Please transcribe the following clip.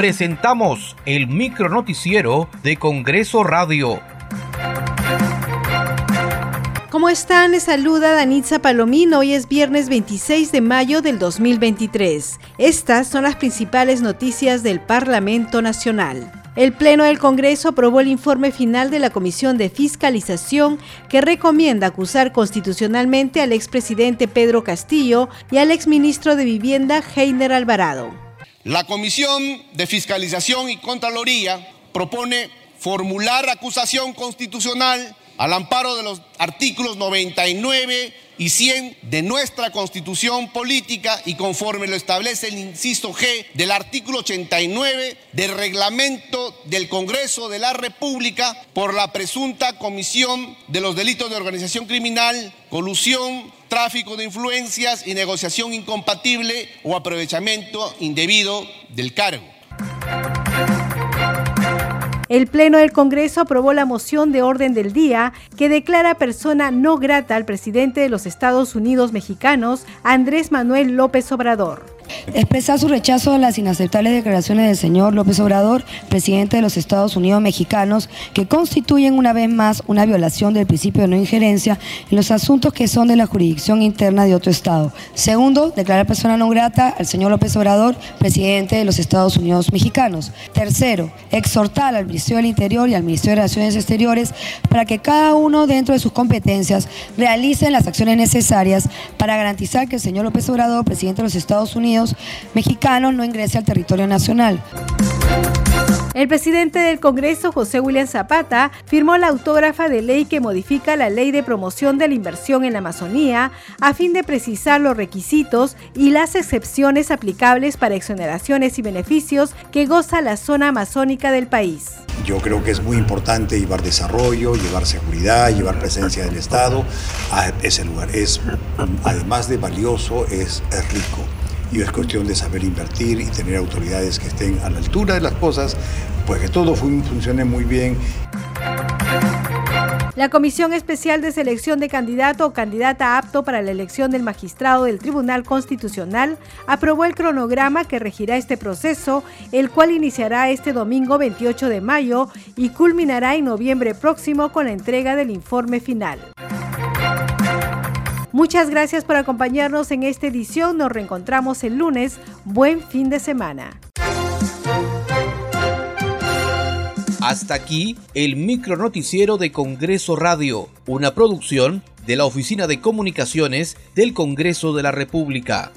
presentamos el micronoticiero de Congreso Radio. ¿Cómo están? Les saluda Danitza Palomino. Hoy es viernes 26 de mayo del 2023. Estas son las principales noticias del Parlamento Nacional. El Pleno del Congreso aprobó el informe final de la Comisión de Fiscalización que recomienda acusar constitucionalmente al expresidente Pedro Castillo y al exministro de Vivienda Heiner Alvarado. La Comisión de Fiscalización y Contraloría propone formular acusación constitucional al amparo de los artículos 99 y 100 de nuestra constitución política y conforme lo establece el inciso G del artículo 89 del reglamento del Congreso de la República por la presunta comisión de los delitos de organización criminal, colusión, tráfico de influencias y negociación incompatible o aprovechamiento indebido del cargo. El Pleno del Congreso aprobó la moción de orden del día que declara persona no grata al presidente de los Estados Unidos mexicanos, Andrés Manuel López Obrador. Expresar su rechazo a las inaceptables declaraciones del señor López Obrador, presidente de los Estados Unidos mexicanos, que constituyen una vez más una violación del principio de no injerencia en los asuntos que son de la jurisdicción interna de otro Estado. Segundo, declarar persona no grata al señor López Obrador, presidente de los Estados Unidos mexicanos. Tercero, exhortar al Ministerio del Interior y al Ministerio de Relaciones Exteriores para que cada uno dentro de sus competencias realicen las acciones necesarias para garantizar que el señor López Obrador, presidente de los Estados Unidos, mexicanos no ingrese al territorio nacional. El presidente del Congreso, José William Zapata, firmó la autógrafa de ley que modifica la ley de promoción de la inversión en la Amazonía a fin de precisar los requisitos y las excepciones aplicables para exoneraciones y beneficios que goza la zona amazónica del país. Yo creo que es muy importante llevar desarrollo, llevar seguridad, llevar presencia del Estado a ese lugar. Es, además de valioso, es, es rico y es cuestión de saber invertir y tener autoridades que estén a la altura de las cosas, pues que todo funcione muy bien. La Comisión Especial de Selección de Candidato o Candidata apto para la elección del magistrado del Tribunal Constitucional aprobó el cronograma que regirá este proceso, el cual iniciará este domingo 28 de mayo y culminará en noviembre próximo con la entrega del informe final. Muchas gracias por acompañarnos en esta edición. Nos reencontramos el lunes. Buen fin de semana. Hasta aquí el micro noticiero de Congreso Radio, una producción de la Oficina de Comunicaciones del Congreso de la República.